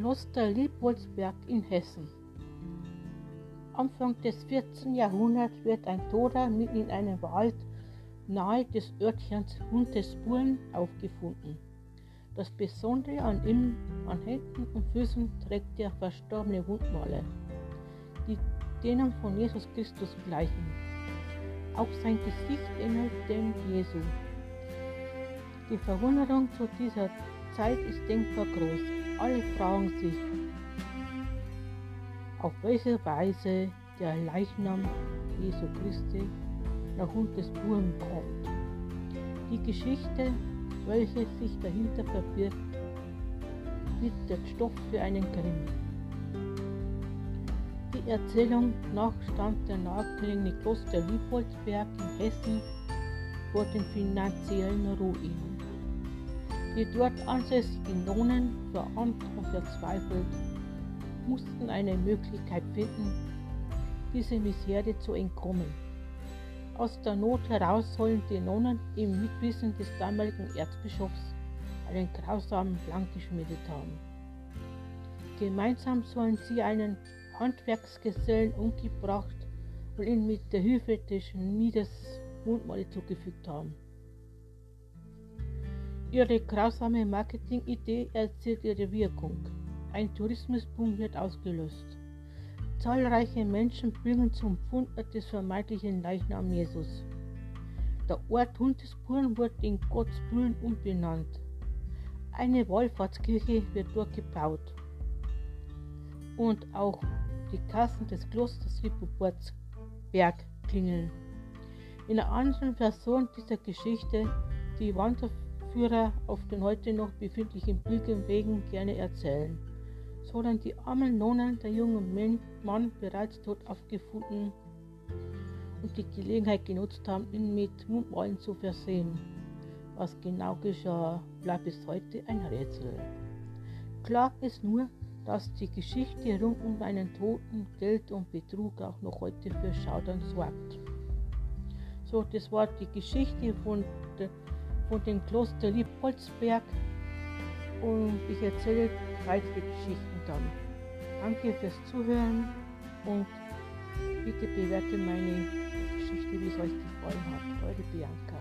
Kloster Liebholzberg in Hessen. Anfang des 14. Jahrhunderts wird ein Toter mitten in einem Wald nahe des Örtchens Huntespuren aufgefunden. Das Besondere an ihm, an Händen und Füßen trägt der verstorbene Wundmale, die denen von Jesus Christus gleichen. Auch sein Gesicht ähnelt dem Jesu. Die Verwunderung zu dieser Zeit ist denkbar groß. Alle fragen sich, auf welche Weise der Leichnam Jesu Christi nach Huntesburen kommt. Die Geschichte, welche sich dahinter verbirgt, der Stoff für einen Krimi. Die Erzählung nach stand der nahegelegene Kloster Liebholzberg in Hessen vor den finanziellen Ruinen. Die dort ansässigen Nonnen, verarmt und verzweifelt, mussten eine Möglichkeit finden, diese Misere zu entkommen. Aus der Not heraus sollen die Nonnen im Mitwissen des damaligen Erzbischofs einen grausamen Plan geschmiedet haben. Gemeinsam sollen sie einen Handwerksgesellen umgebracht und ihn mit der Hilfe des Schmiedes Mundmale zugefügt haben. Ihre grausame Marketingidee erzielt ihre Wirkung. Ein Tourismusboom wird ausgelöst. Zahlreiche Menschen bringen zum Fundort des vermeintlichen Leichnam Jesus. Der Ort Hundespuren wird in Gottsbrünn umbenannt. Eine Wallfahrtskirche wird dort gebaut. Und auch die Kassen des Klosters Berg klingeln. In einer anderen Version dieser Geschichte, die Wanderführer Führer auf den heute noch befindlichen Pilgerwegen gerne erzählen. Sollen die armen Nonnen der junge Mann bereits tot aufgefunden und die Gelegenheit genutzt haben, ihn mit Mundmalen zu versehen. Was genau geschah, bleibt bis heute ein Rätsel. Klar ist nur, dass die Geschichte rund um einen Toten, Geld und Betrug auch noch heute für Schaudern sorgt. So, das war die Geschichte von der von dem Kloster Liebholzberg und ich erzähle weitere Geschichten dann. Danke fürs Zuhören und bitte bewerte meine Geschichte, wie es euch gefallen hat. Eure Bianca.